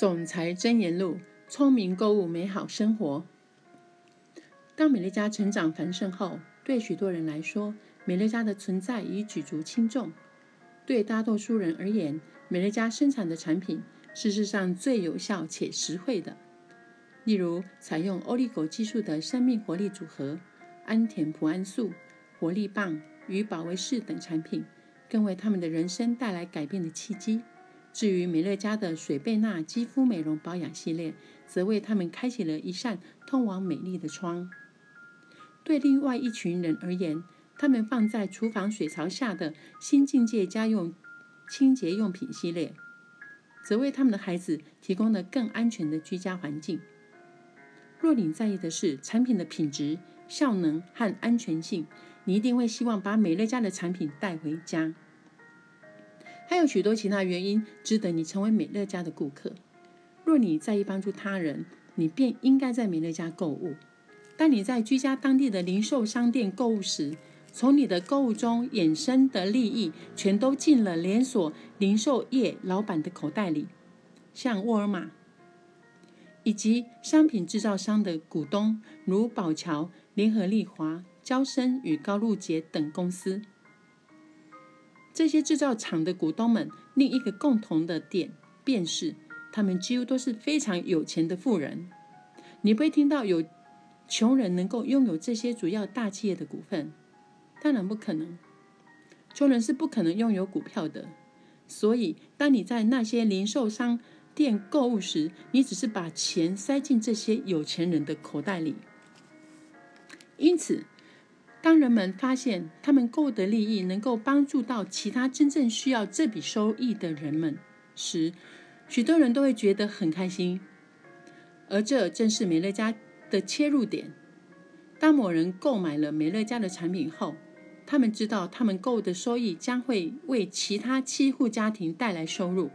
总裁箴言录：聪明购物，美好生活。当美乐家成长繁盛后，对许多人来说，美乐家的存在已举足轻重。对大多数人而言，美乐家生产的产品是世上最有效且实惠的。例如，采用欧利狗技术的生命活力组合、安田普安素、活力棒与保卫士等产品，更为他们的人生带来改变的契机。至于美乐家的水贝娜肌肤美容保养系列，则为他们开启了一扇通往美丽的窗。对另外一群人而言，他们放在厨房水槽下的新境界家用清洁用品系列，则为他们的孩子提供了更安全的居家环境。若你在意的是产品的品质、效能和安全性，你一定会希望把美乐家的产品带回家。还有许多其他原因值得你成为美乐家的顾客。若你在意帮助他人，你便应该在美乐家购物。当你在居家当地的零售商店购物时，从你的购物中衍生的利益全都进了连锁零售业老板的口袋里，像沃尔玛以及商品制造商的股东，如宝桥、联合利华、娇生与高露洁等公司。这些制造厂的股东们另一个共同的点，便是他们几乎都是非常有钱的富人。你不会听到有穷人能够拥有这些主要大企业的股份，当然不可能。穷人是不可能拥有股票的。所以，当你在那些零售商店购物时，你只是把钱塞进这些有钱人的口袋里。因此。当人们发现他们购得利益能够帮助到其他真正需要这笔收益的人们时，许多人都会觉得很开心。而这正是美乐家的切入点。当某人购买了美乐家的产品后，他们知道他们购的收益将会为其他七户家庭带来收入，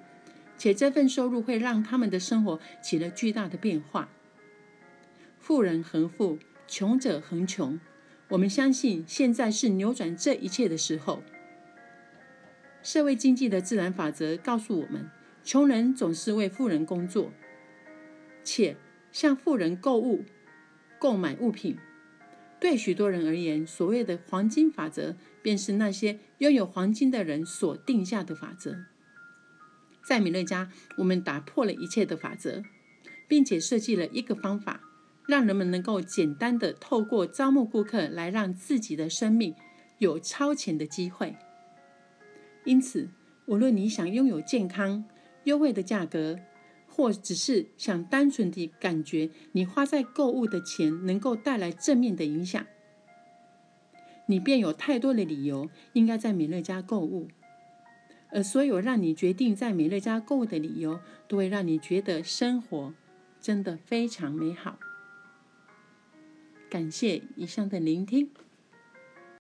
且这份收入会让他们的生活起了巨大的变化。富人恒富，穷者恒穷。我们相信，现在是扭转这一切的时候。社会经济的自然法则告诉我们，穷人总是为富人工作，且向富人购物、购买物品。对许多人而言，所谓的黄金法则，便是那些拥有黄金的人所定下的法则。在米勒家，我们打破了一切的法则，并且设计了一个方法。让人们能够简单的透过招募顾客来让自己的生命有超前的机会。因此，无论你想拥有健康、优惠的价格，或只是想单纯地感觉你花在购物的钱能够带来正面的影响，你便有太多的理由应该在美乐家购物。而所有让你决定在美乐家购物的理由，都会让你觉得生活真的非常美好。感谢以上的聆听。